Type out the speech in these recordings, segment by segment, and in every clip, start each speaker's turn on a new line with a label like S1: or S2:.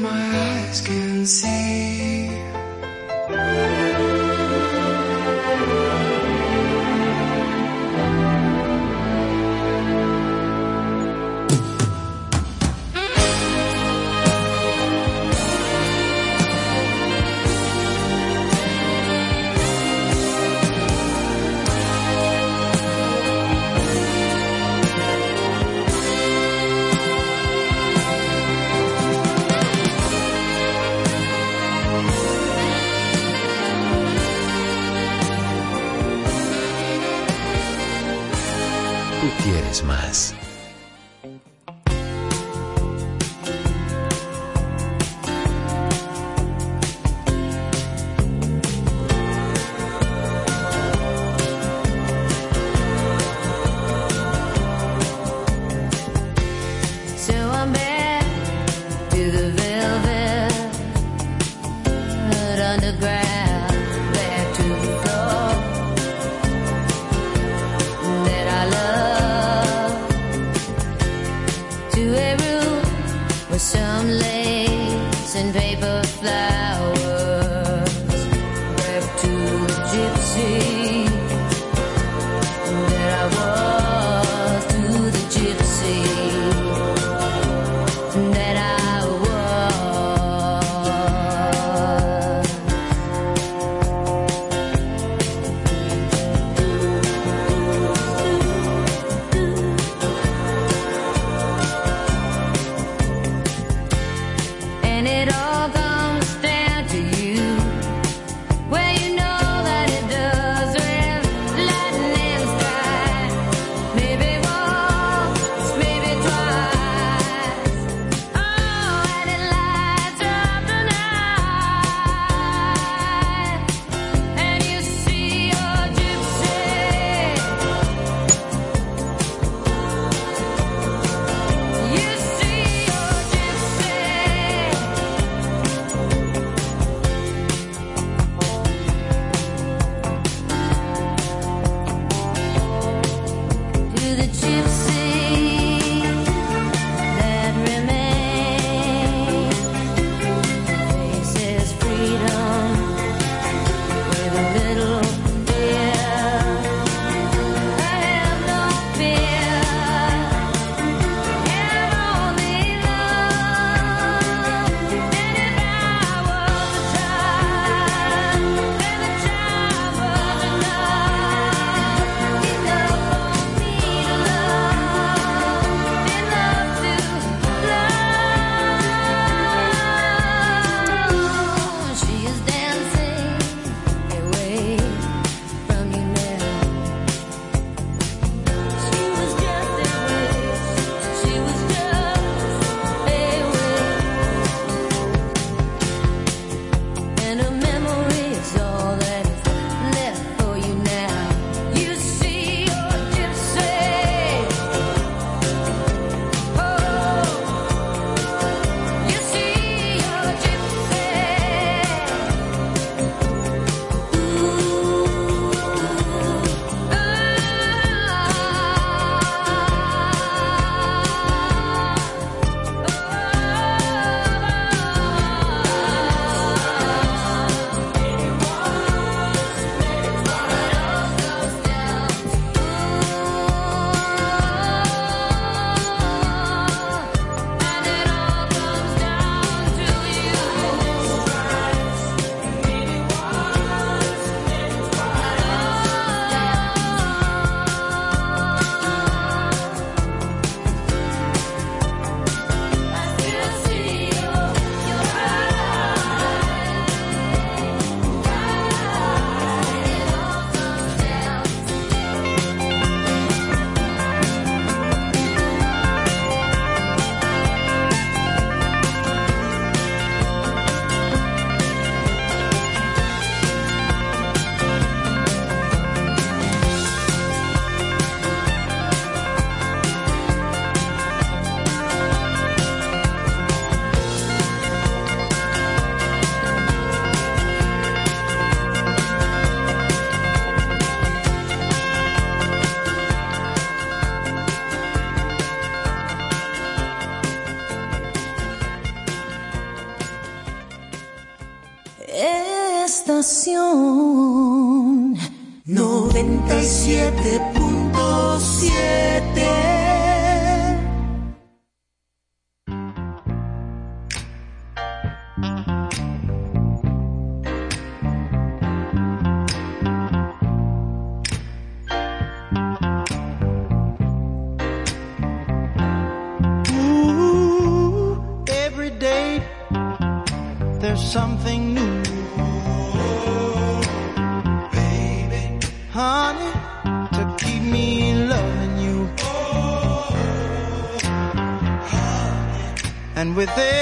S1: that Oh,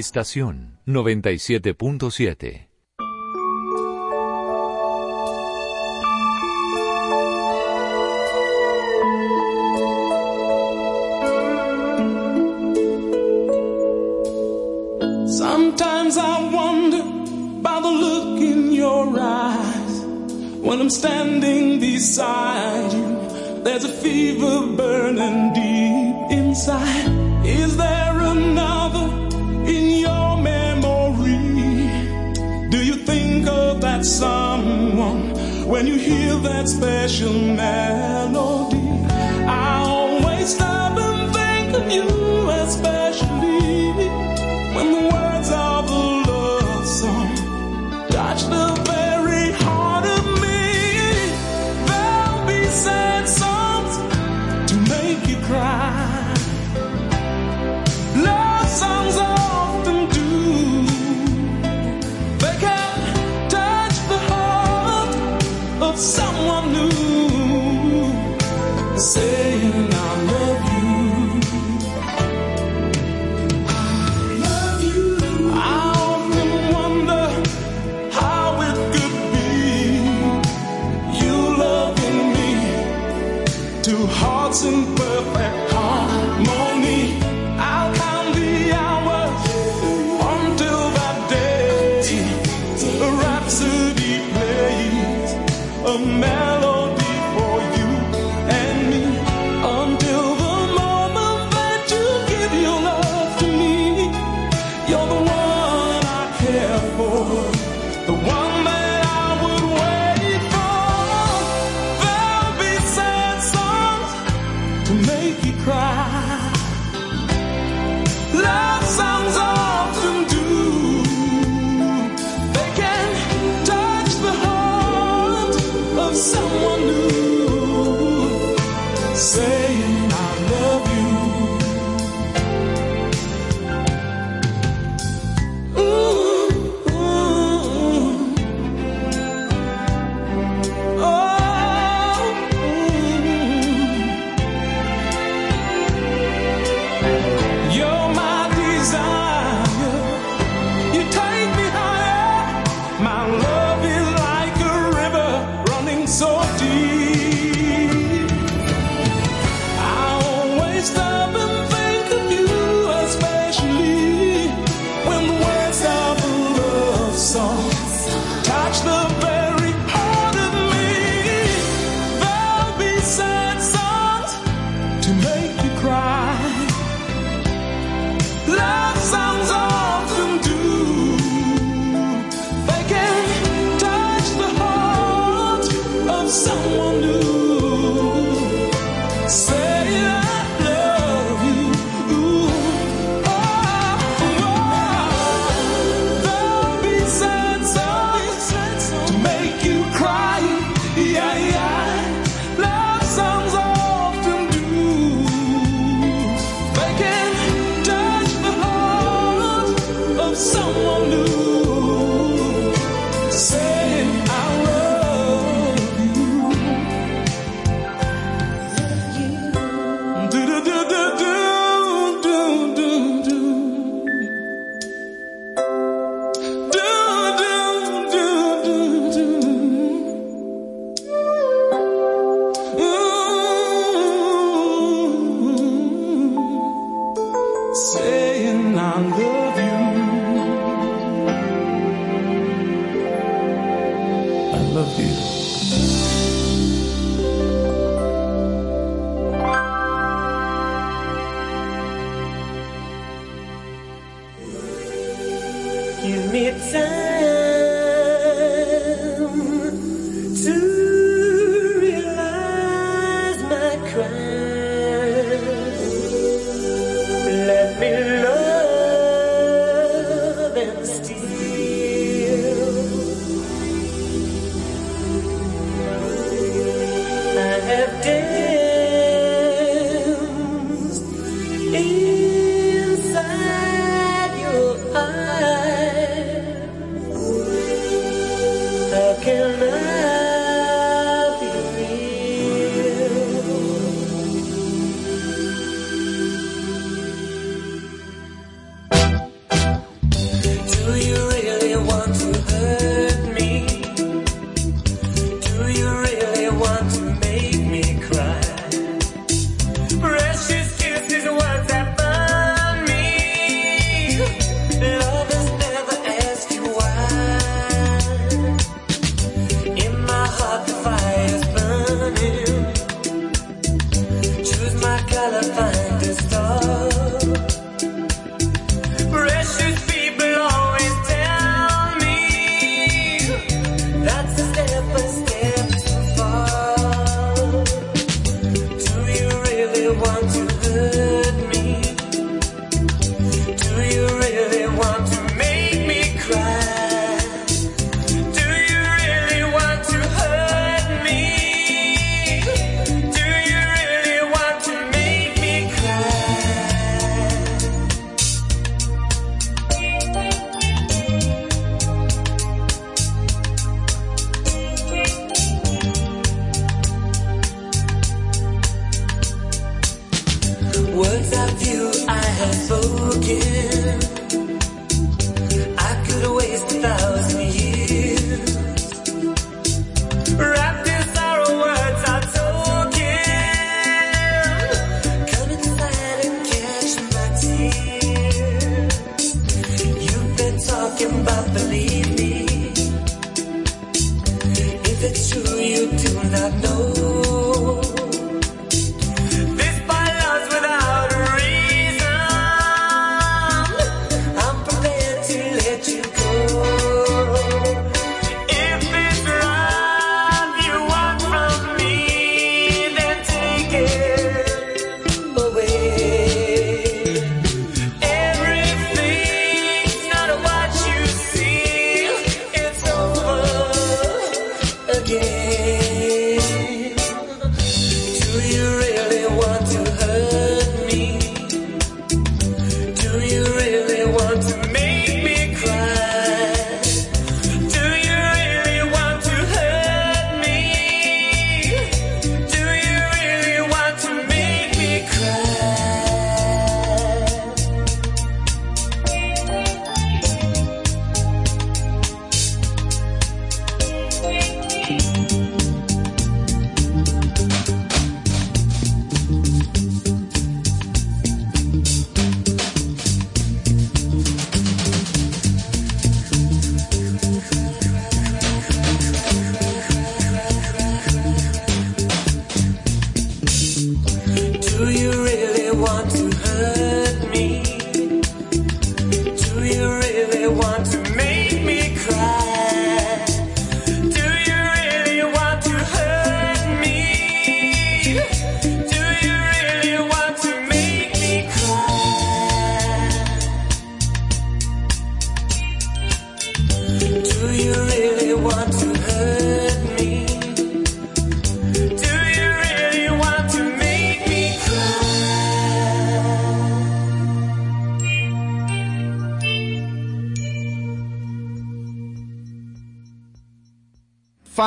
S2: Estación 97.7.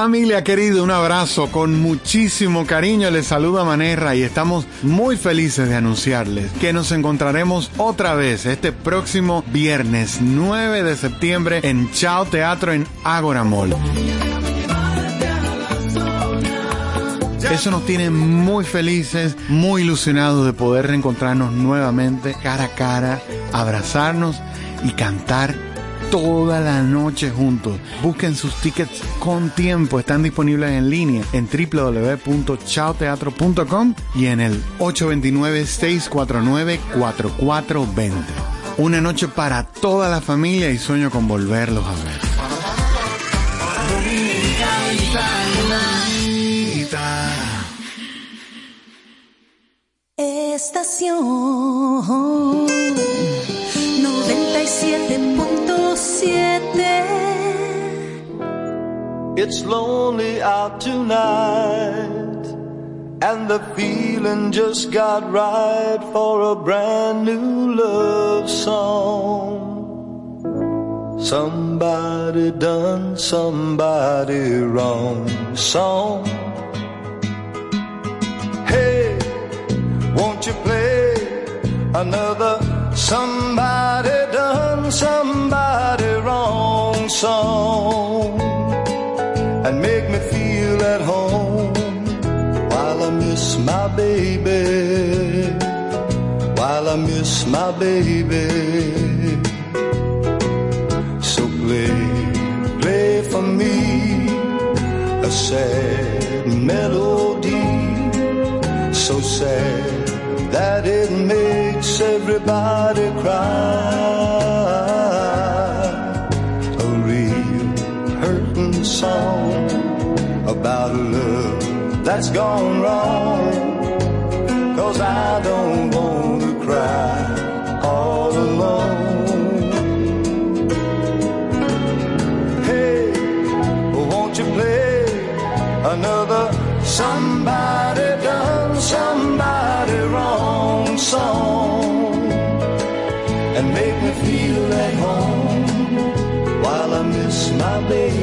S3: Familia querida, un abrazo con muchísimo cariño. Les saluda Manerra y estamos muy felices de anunciarles que nos encontraremos otra vez este próximo viernes 9 de septiembre en Chao Teatro en Ágora Mall. Eso nos tiene muy felices, muy ilusionados de poder reencontrarnos nuevamente cara a cara, abrazarnos y cantar toda la noche juntos. Busquen sus tickets con tiempo, están disponibles en línea en www.chaoteatro.com y en el 829-649-4420. Una noche para toda la familia y sueño con volverlos a ver.
S4: And the feeling just got right for a brand new love song. Somebody done somebody wrong song. Hey, won't you play another somebody done somebody wrong song? and make me feel at home while I miss my baby, while I miss my baby. So play, play for me a sad melody, so sad that it makes everybody cry. A real hurting song about a love that's gone wrong. Cause I don't want to cry all alone. Hey, won't you play another somebody done somebody wrong song and make me feel at home while I miss my baby,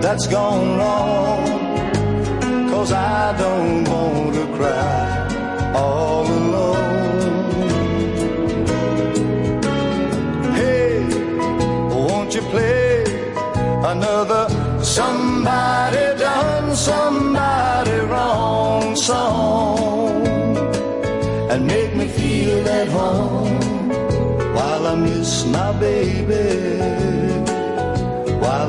S4: that's gone wrong. Cause I don't want to cry all alone. Hey, won't you play another somebody done somebody wrong song and make me feel at home while I miss my baby,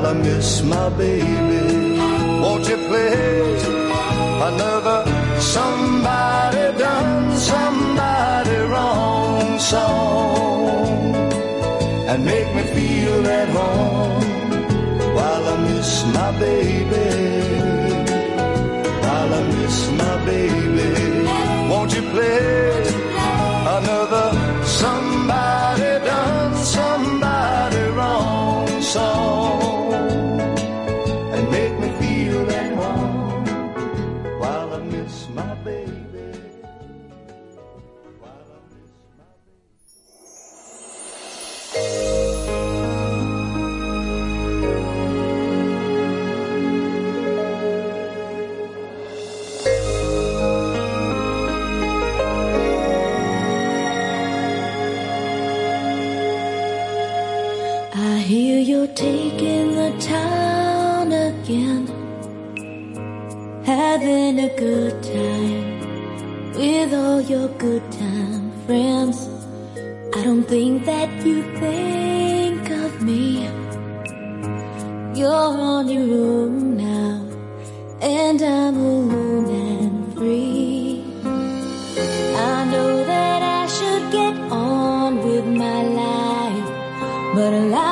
S4: while I miss my baby. Won't you play another somebody done somebody wrong song and make me feel at home while I miss my baby, while I miss my baby. Won't you play another somebody done somebody wrong song
S1: your good time friends. I don't think that you think of me. You're on your own now, and I'm alone and free. I know that I should get on with my life, but life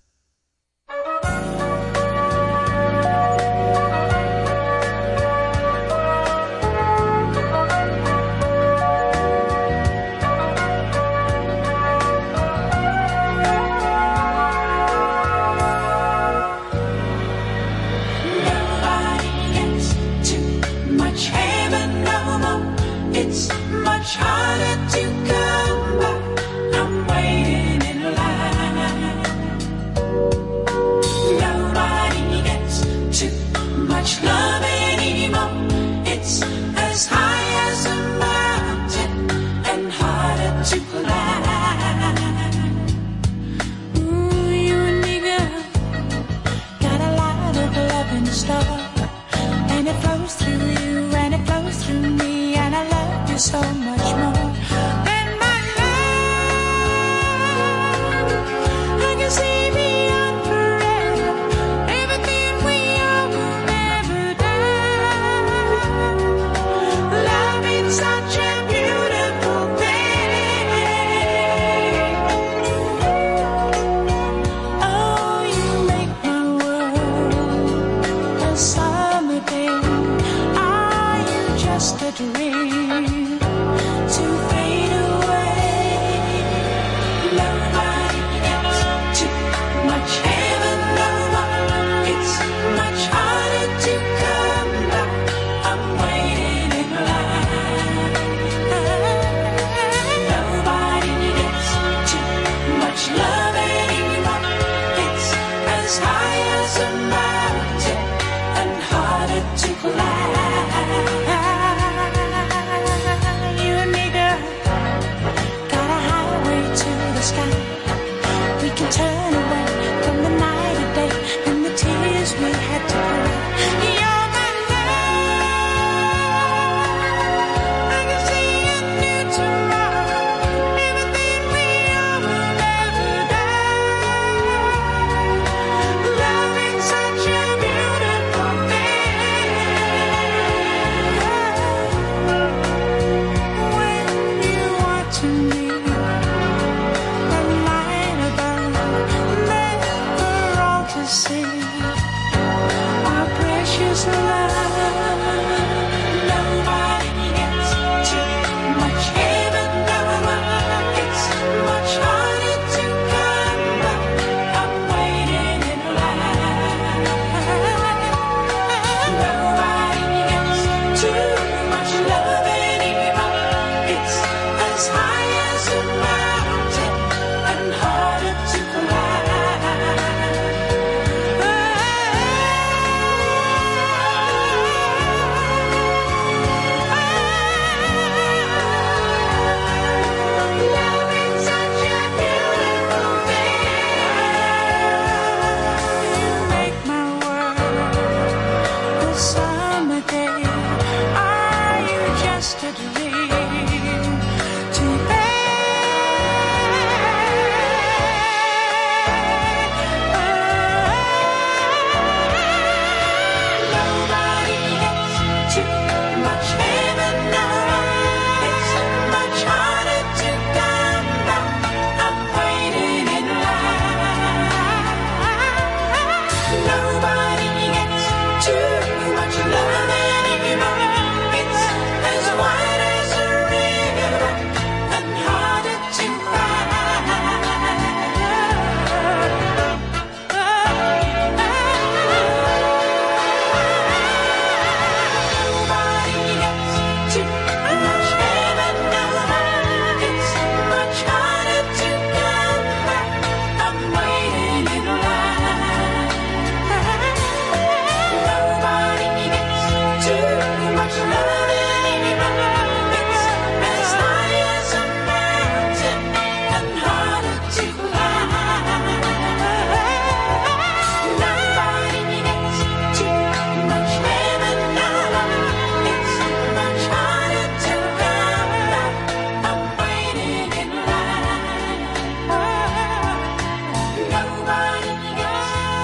S5: Flows through you,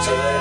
S5: gets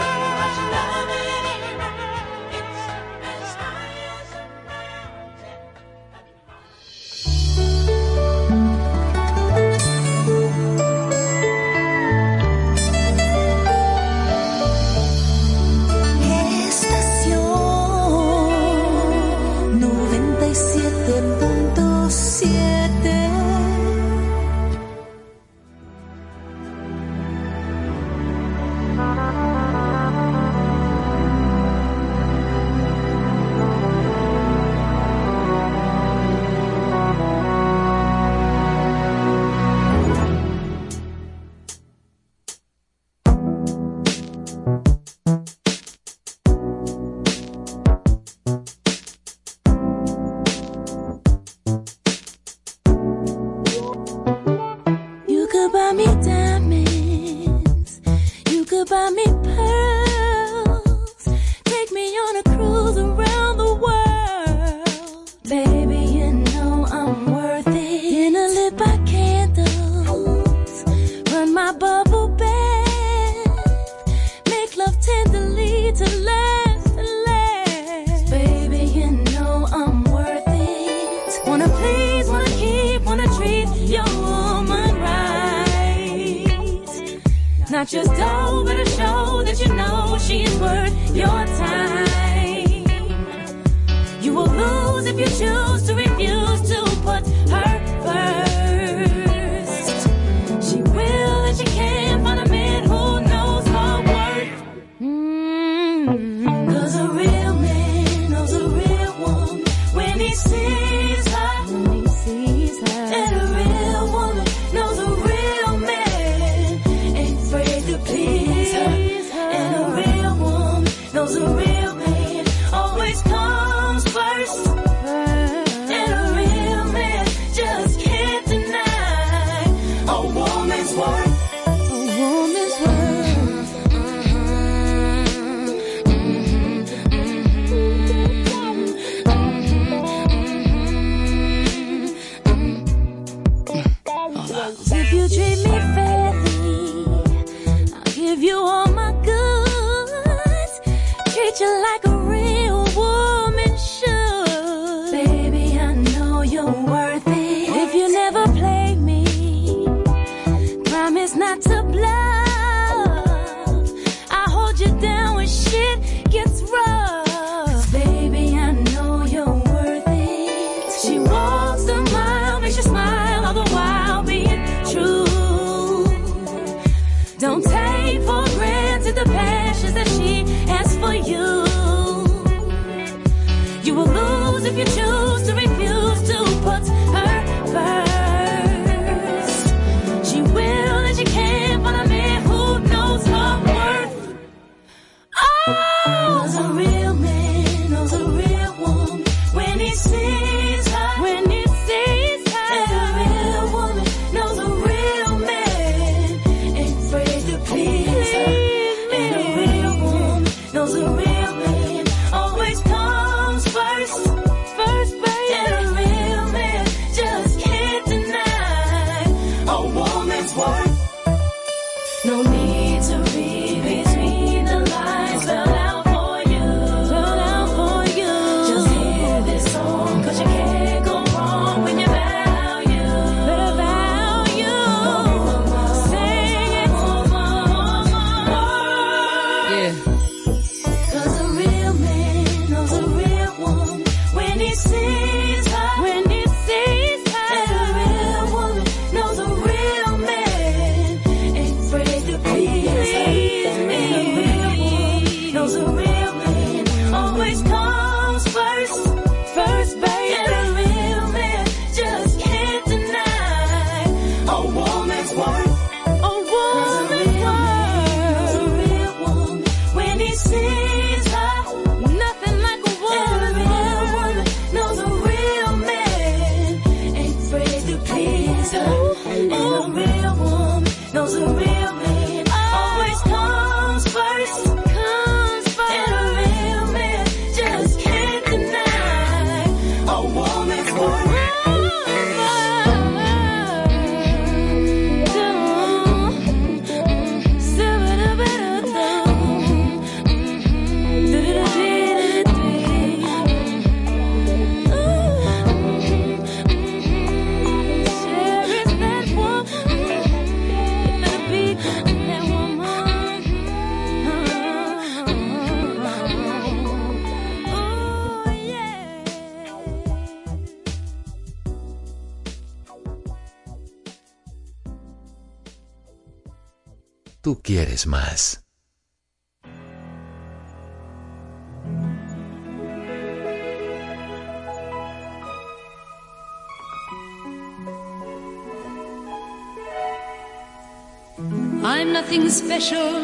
S1: special.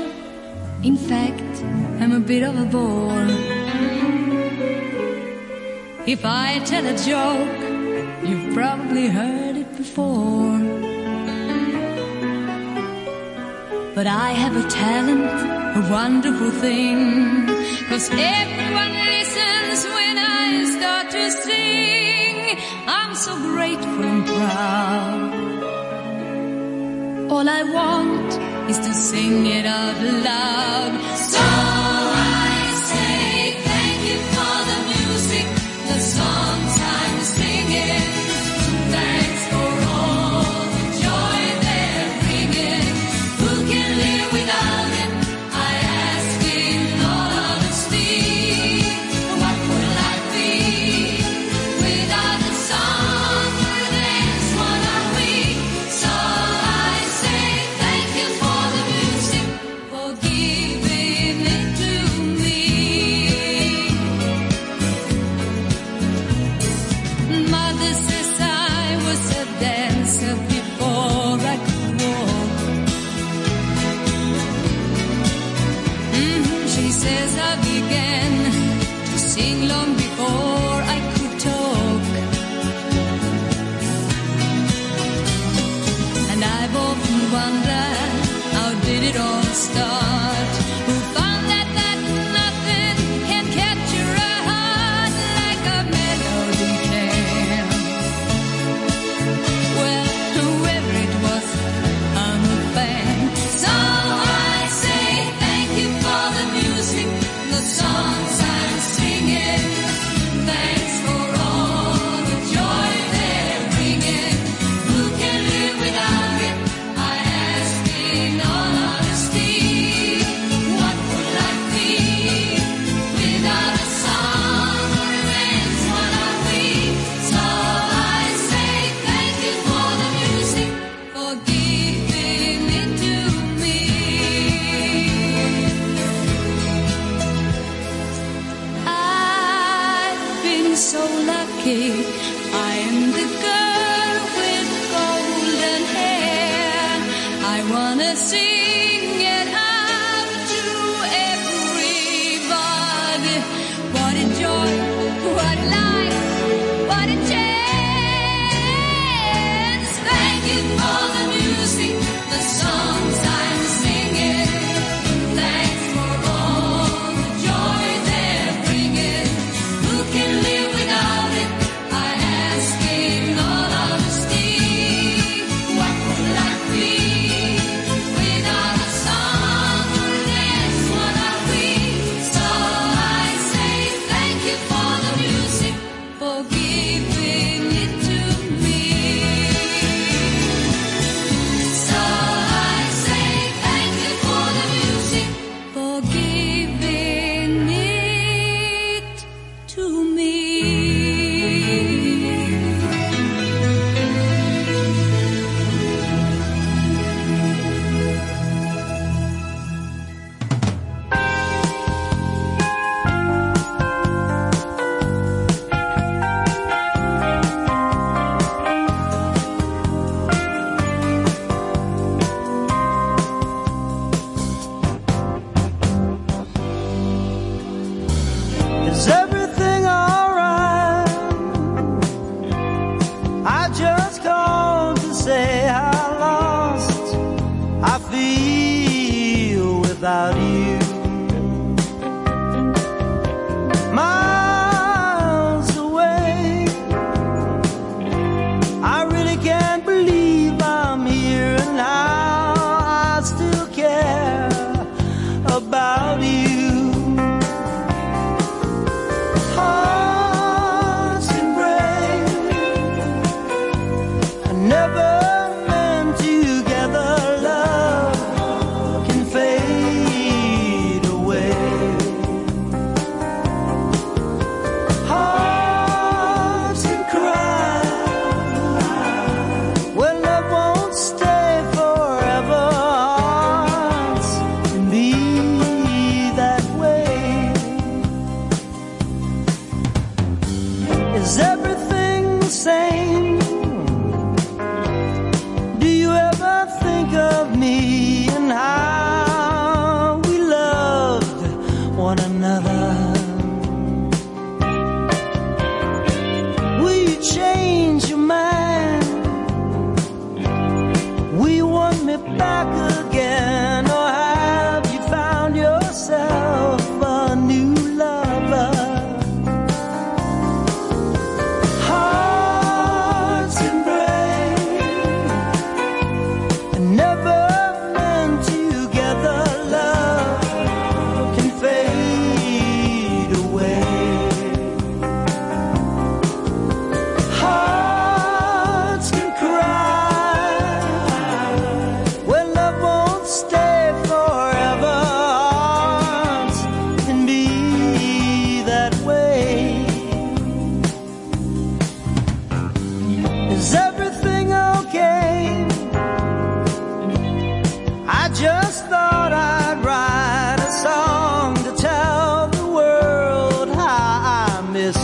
S1: In fact, I'm a bit of a bore. If I tell a joke, you've probably heard it before. But I have a talent, a wonderful thing. Cause everyone listens when I start to sing. I'm so grateful and proud. All I want is to sing it out loud.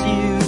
S1: You.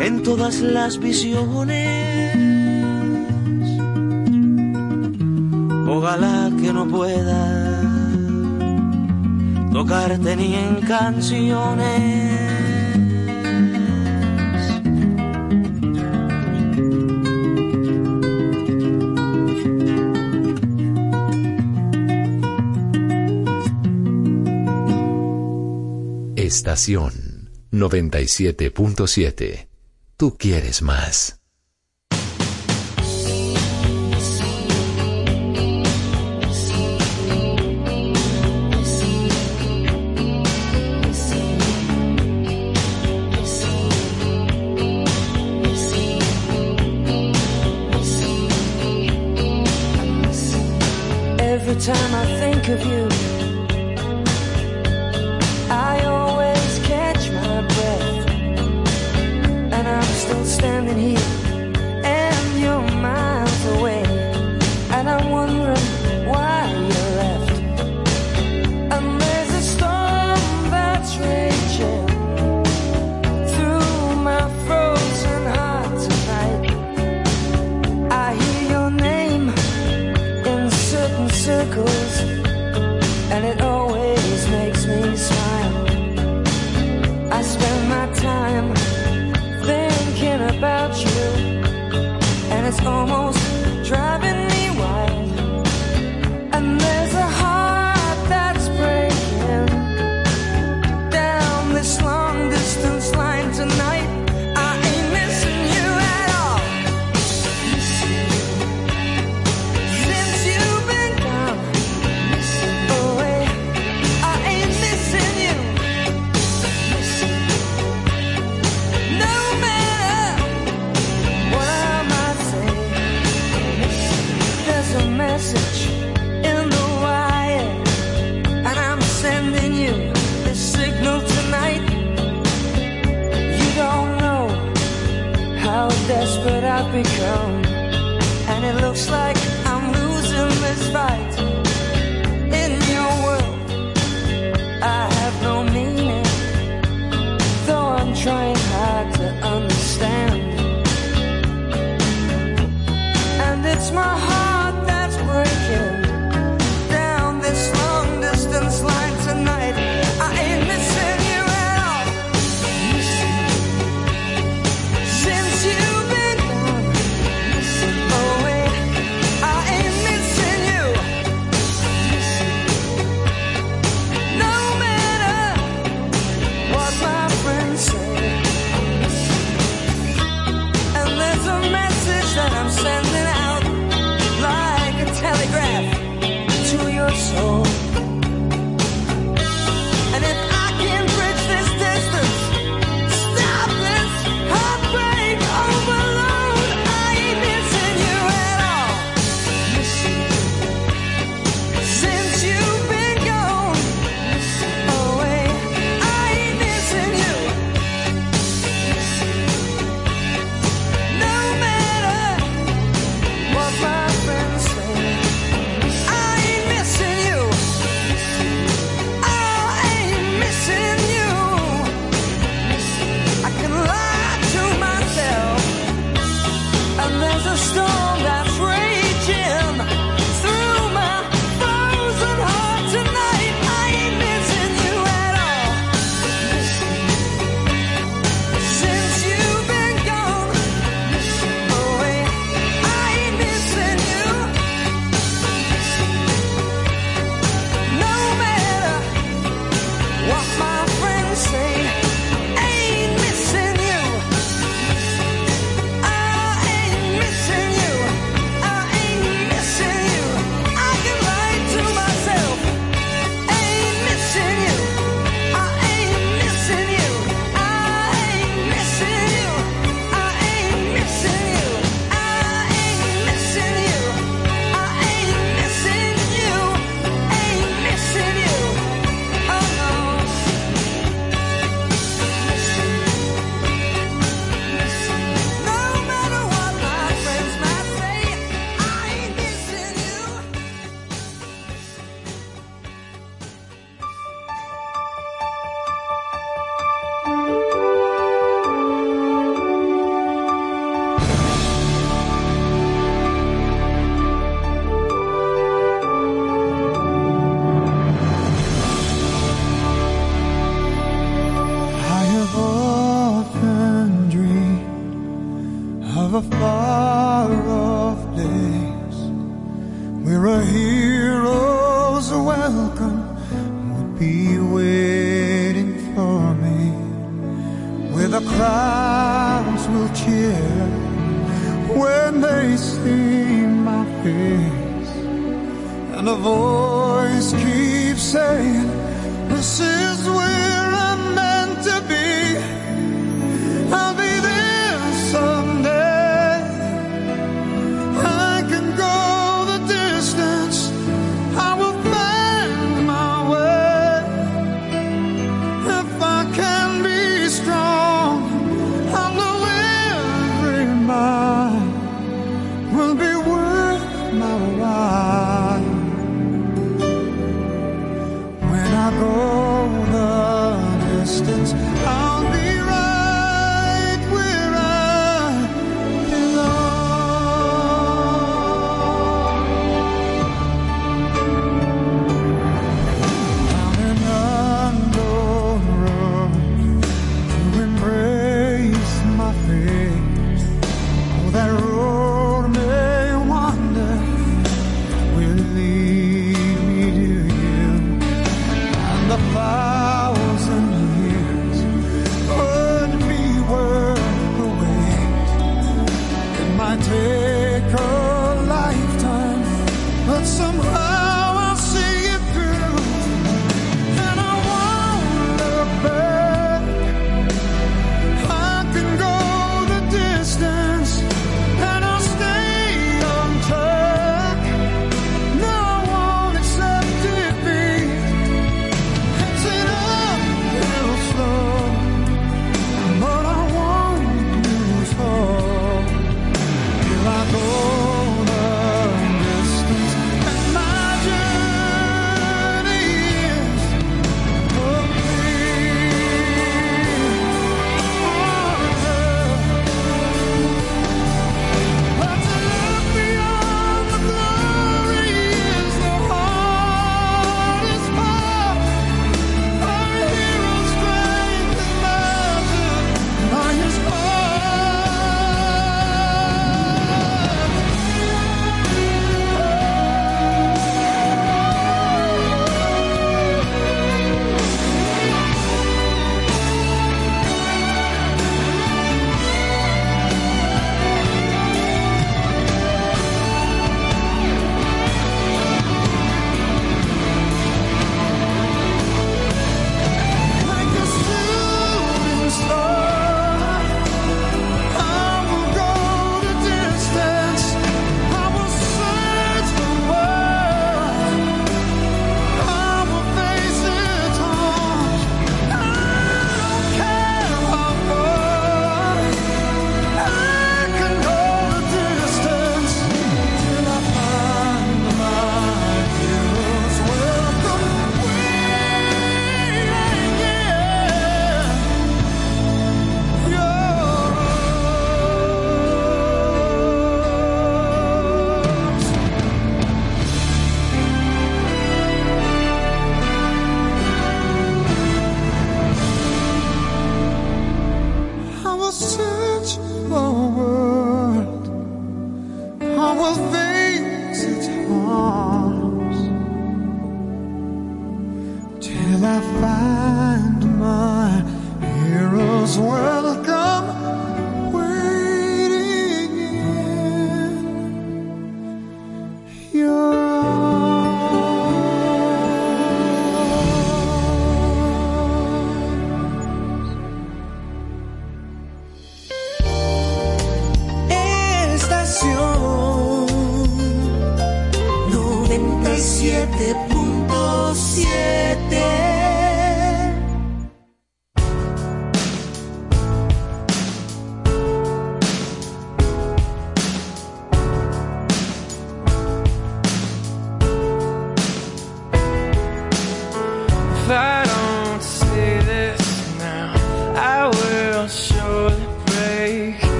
S6: en todas las visiones. Ojalá que no pueda tocarte ni en canciones.
S7: Estación 97.7. Tú quieres más.
S8: Every time I think of you,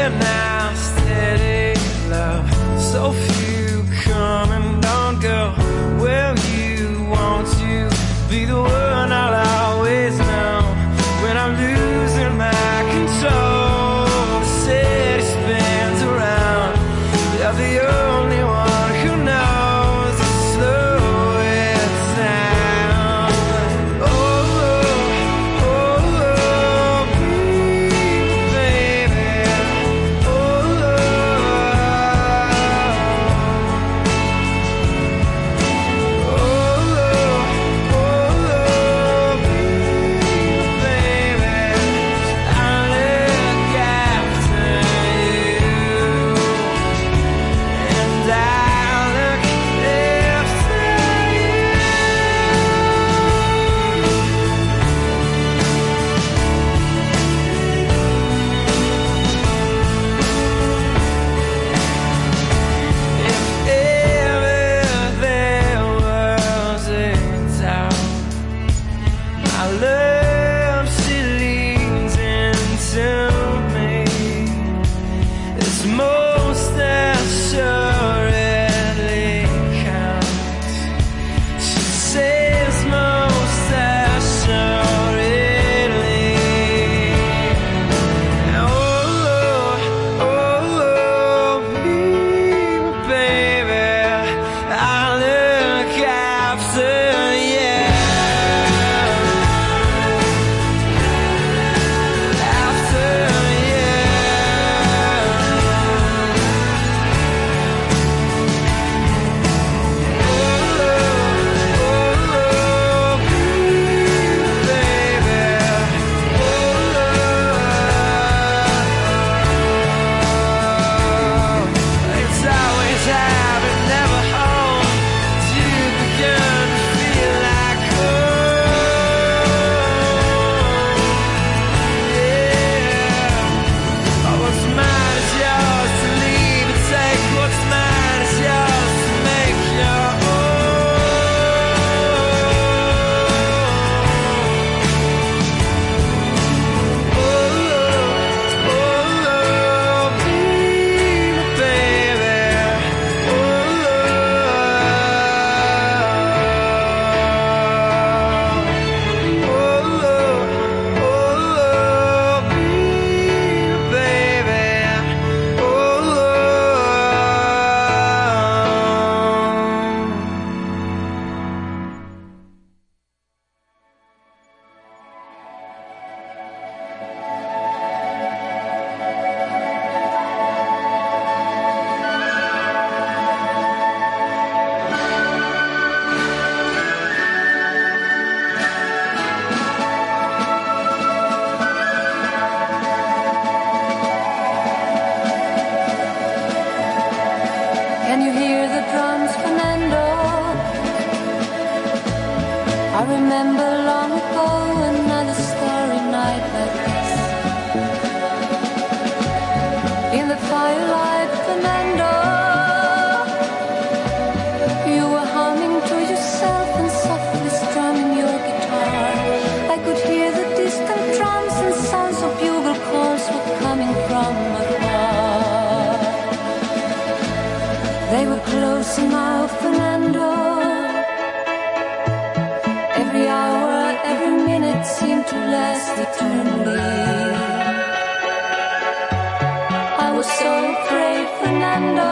S9: there
S6: now.
S10: Fernando.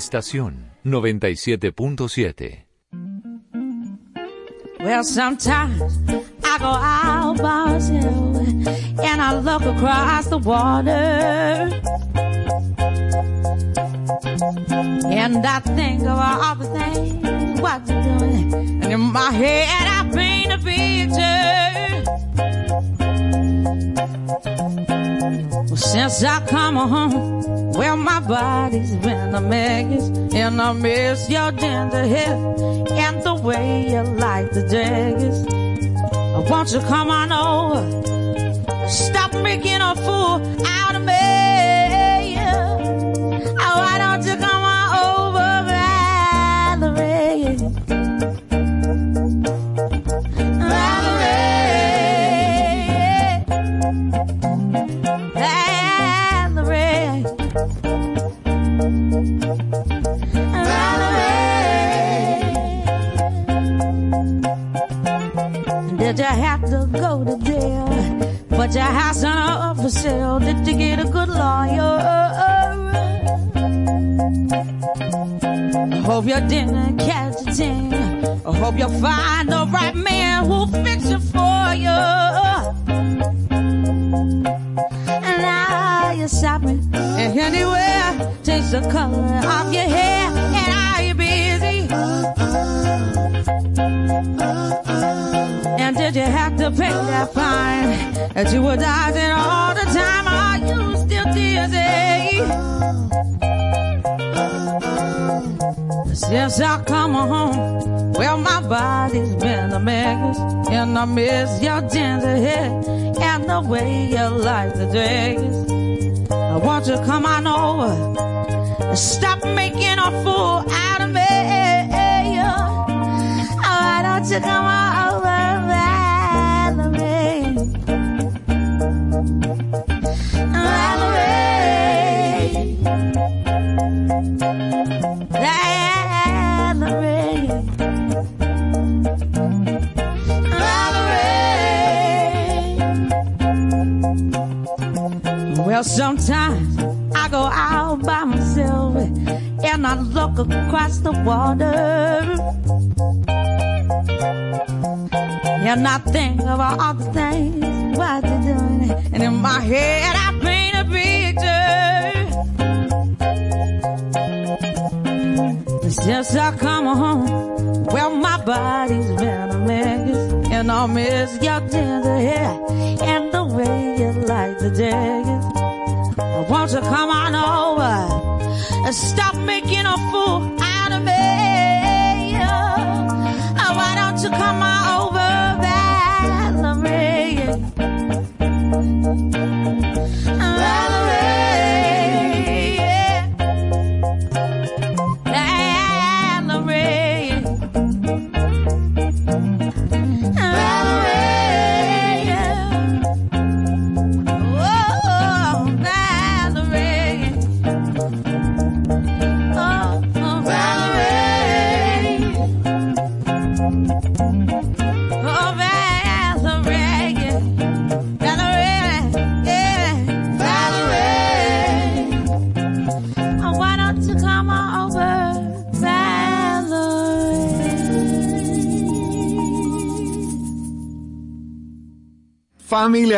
S11: Estación 97.7.
S12: Well, sometimes I go out by and I look across the water. And I think of all the things, what you're doing. And in my head, I paint a picture. Well, since I come home, well, my body's been a mess, and I miss your tender head and the way you like the daggers. Won't you come on over? Stop making a fool dinner, catch a. I hope you'll find the right man who'll fix it for you. And now you're shopping and anywhere, change the color of your hair. And are you busy? And did you have to pay that fine that you were dodging? since I come home. Well, my body's been a mess, and I miss your gentle head and the way you like the dress. I want you to come on over and stop 我的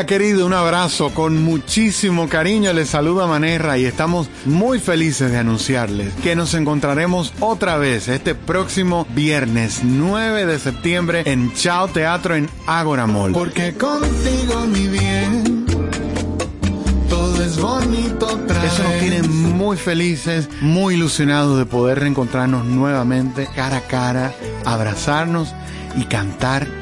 S11: Familia querida, un abrazo con muchísimo cariño. Les saluda Manerra y estamos muy felices de anunciarles que nos encontraremos otra vez este próximo viernes 9 de septiembre en Chao Teatro en Ágora Mall. Porque contigo, mi bien, todo es bonito otra Eso nos tiene muy felices, muy ilusionados de poder reencontrarnos nuevamente cara a cara, abrazarnos y cantar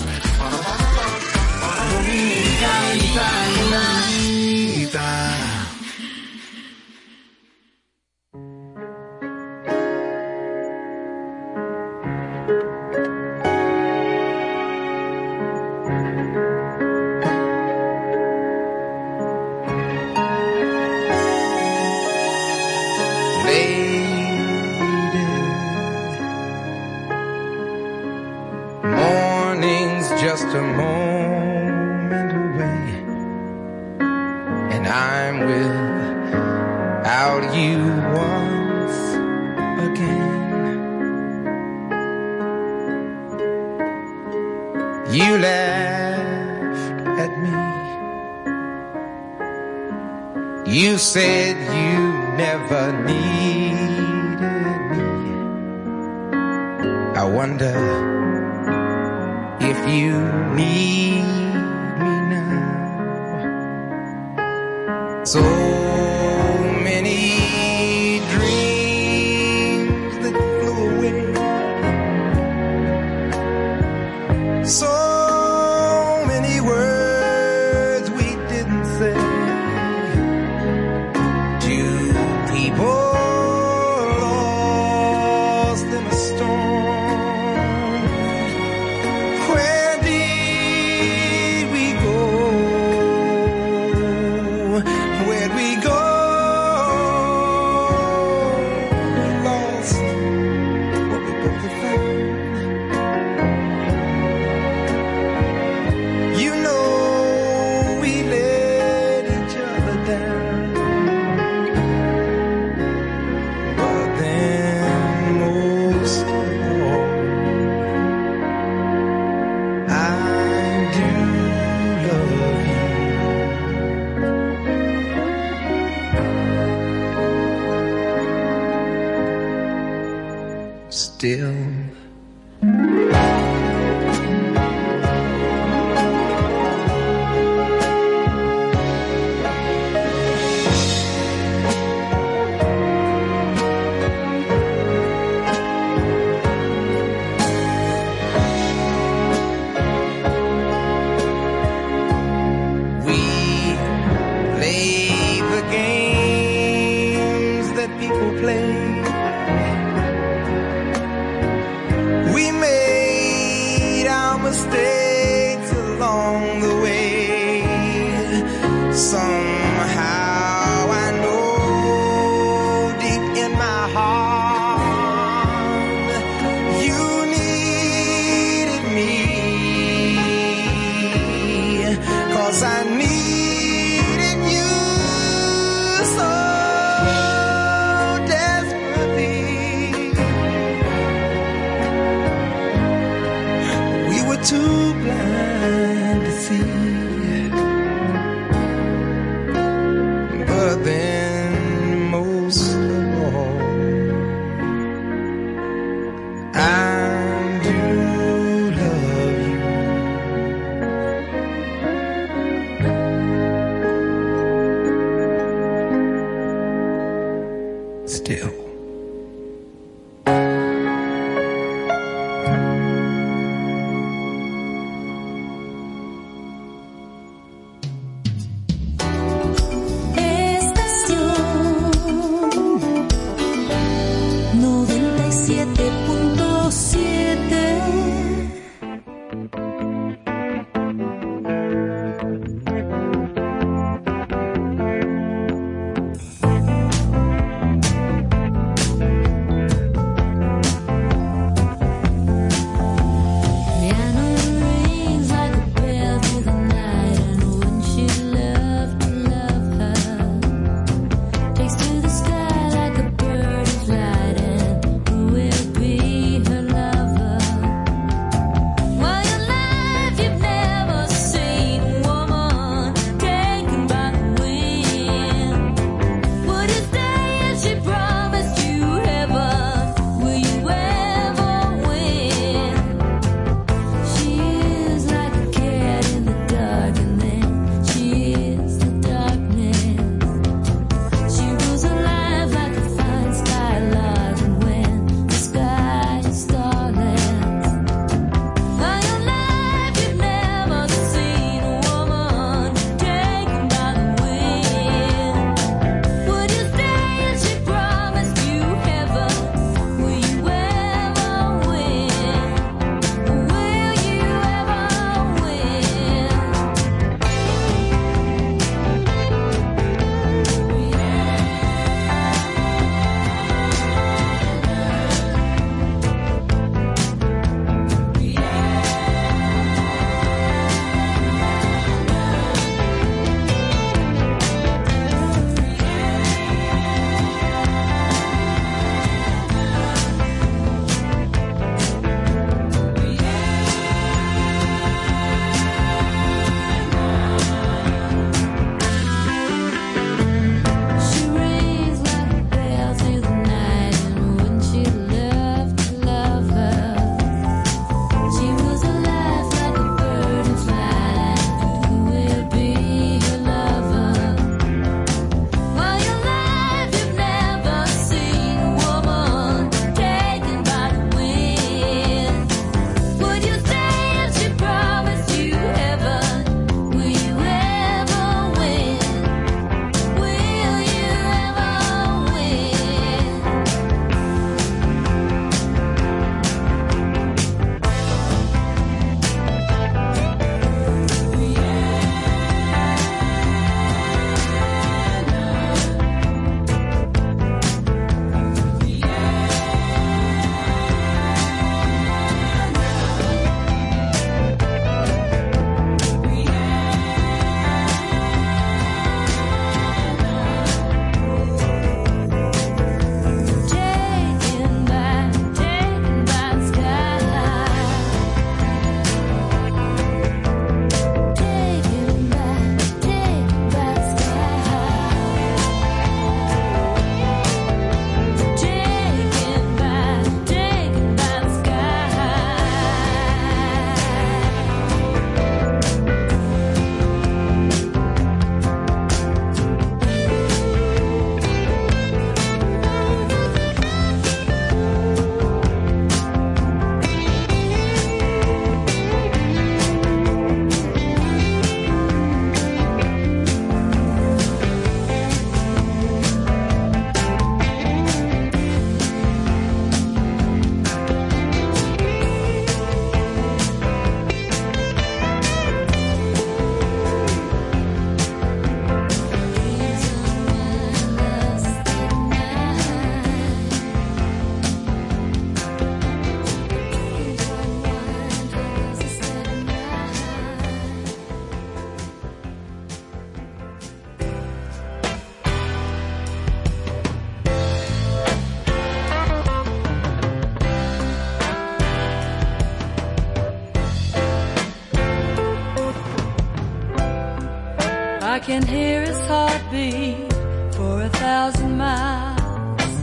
S13: can hear his heartbeat for a thousand miles.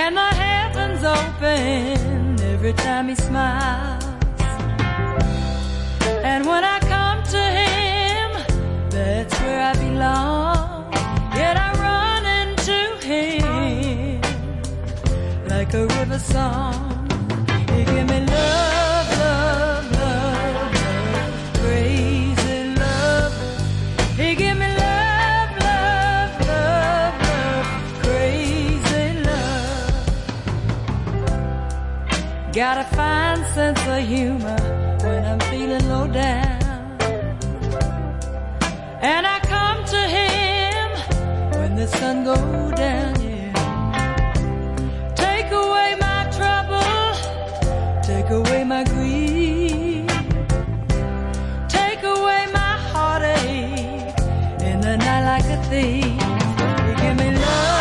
S13: And the heavens open every time he smiles. And when I come to him, that's where I belong. Yet I run into him like a river song. Got a fine sense of humor when I'm feeling low down. And I come to him when the sun goes down, yeah. Take away my trouble, take away my grief. Take away my heartache in the night like a thief. Give me love.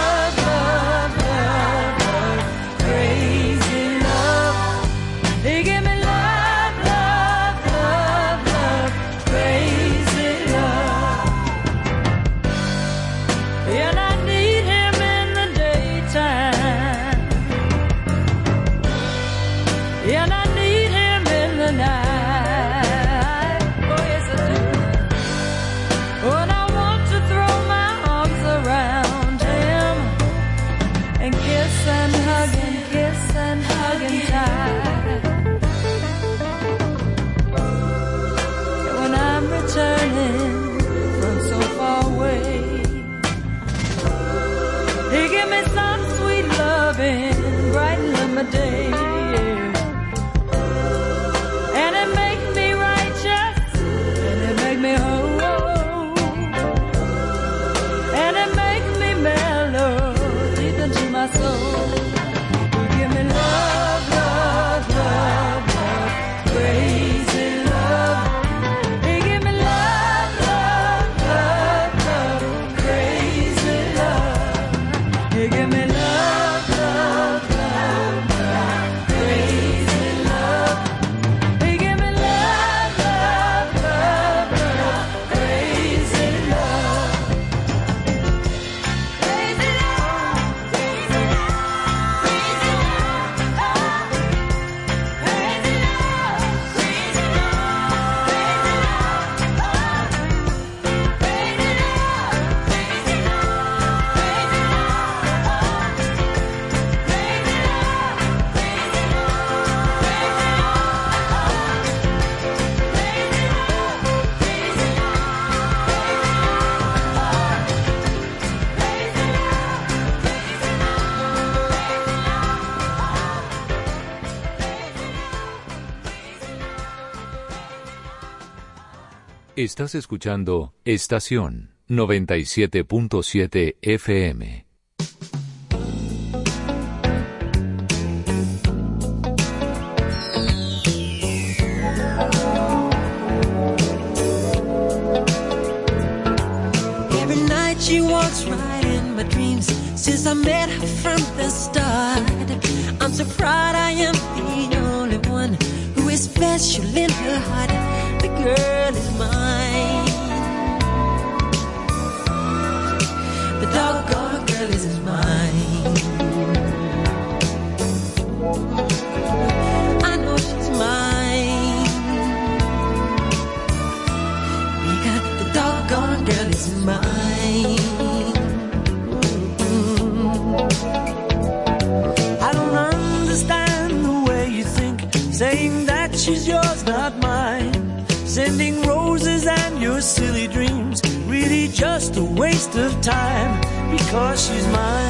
S11: Estás escuchando Estación 97.7 FM.
S14: since I met her from the start. I'm I am the only one who is her
S15: cause
S14: she's mine.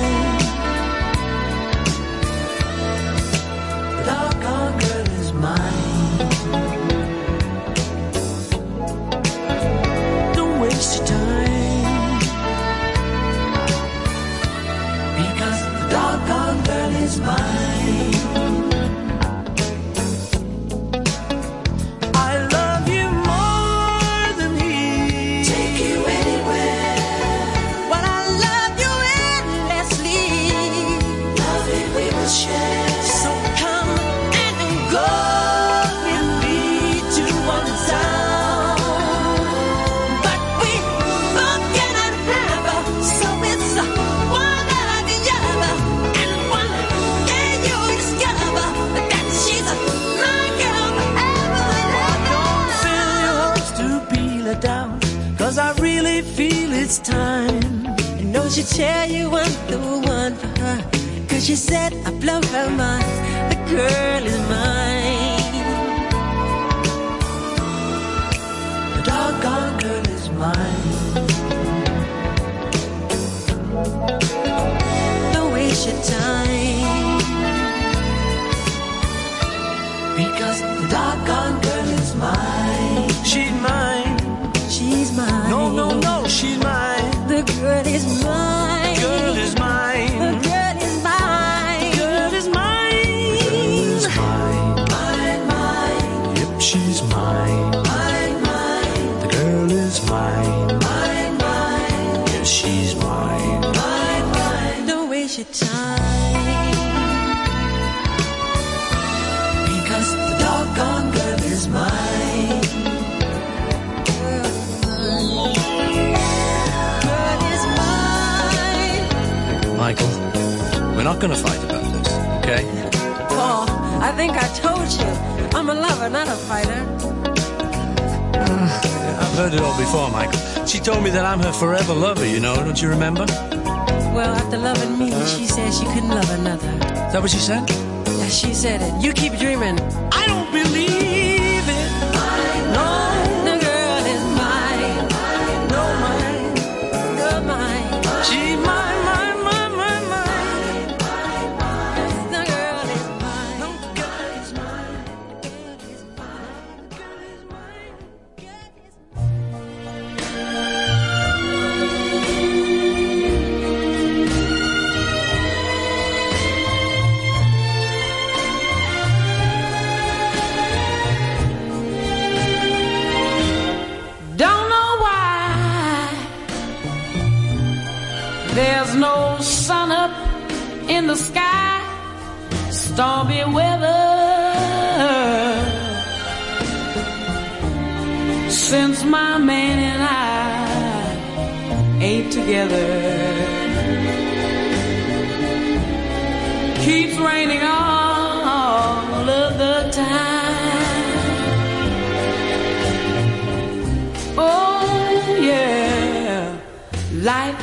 S15: Do you
S14: remember?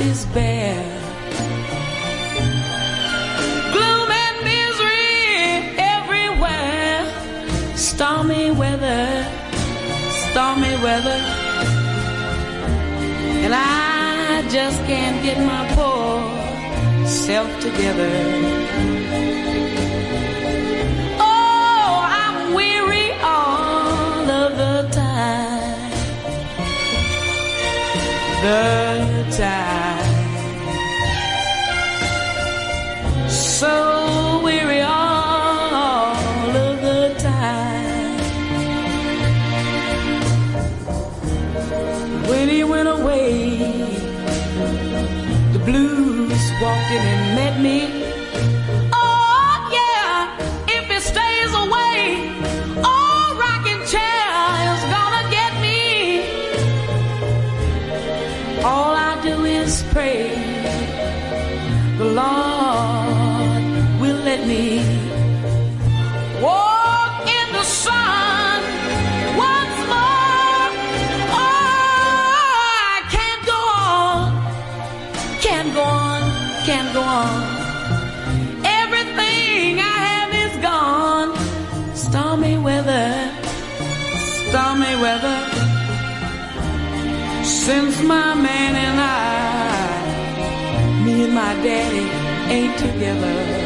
S14: is
S13: bare. Gloom and misery everywhere. Stormy weather, stormy weather. And I just can't get my poor self together. Oh, I'm weary all of the time. The time. so weary all of the time. When he went away, the blues walked in and met me. My man and I, me and my daddy ain't together.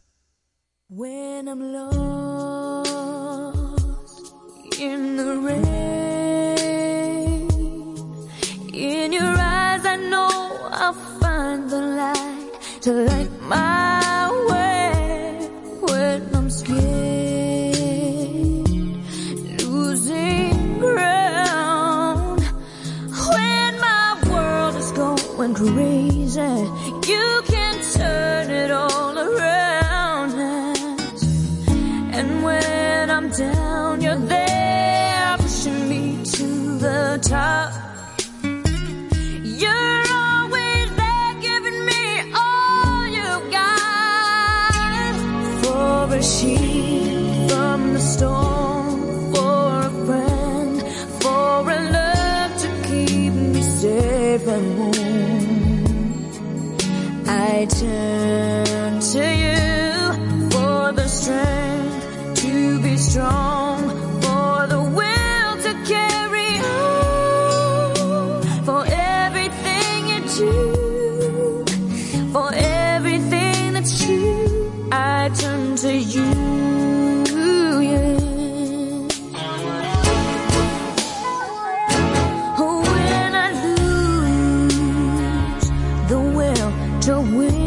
S1: To win.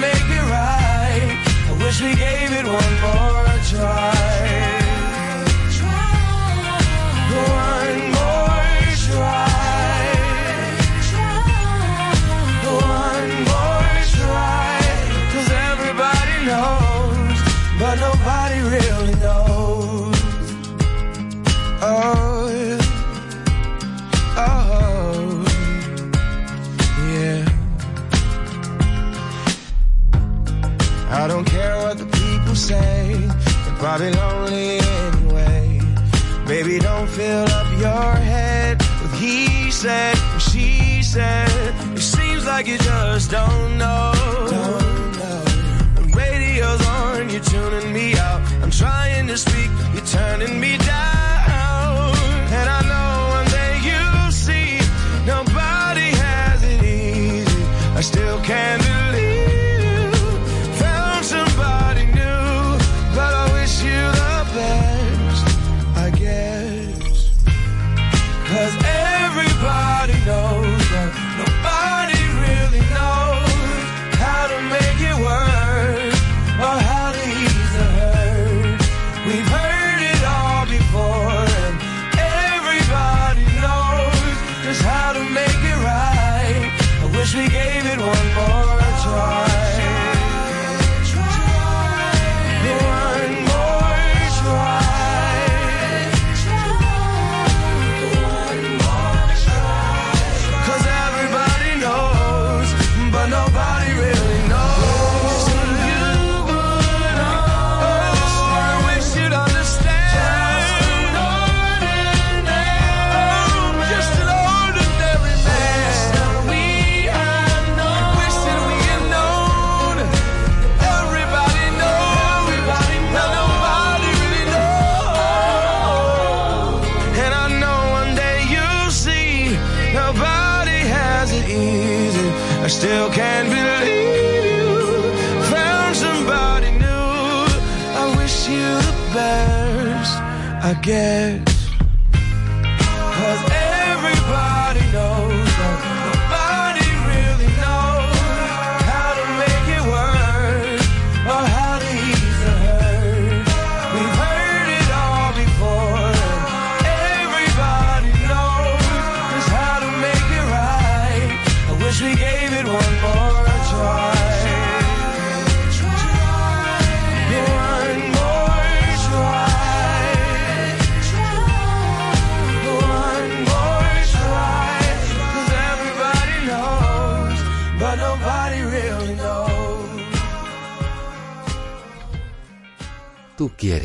S16: make it right. I wish we gave it one more try. Like you just
S11: don't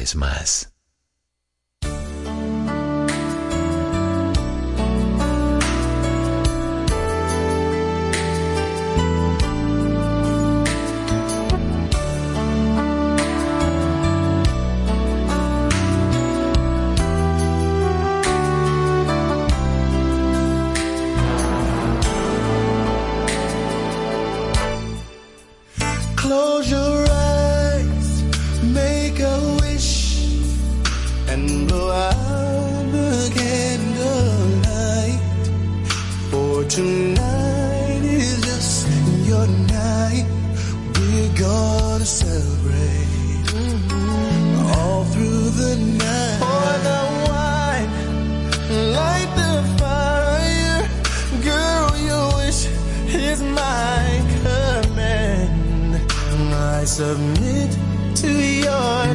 S11: vez más.
S4: Submit to your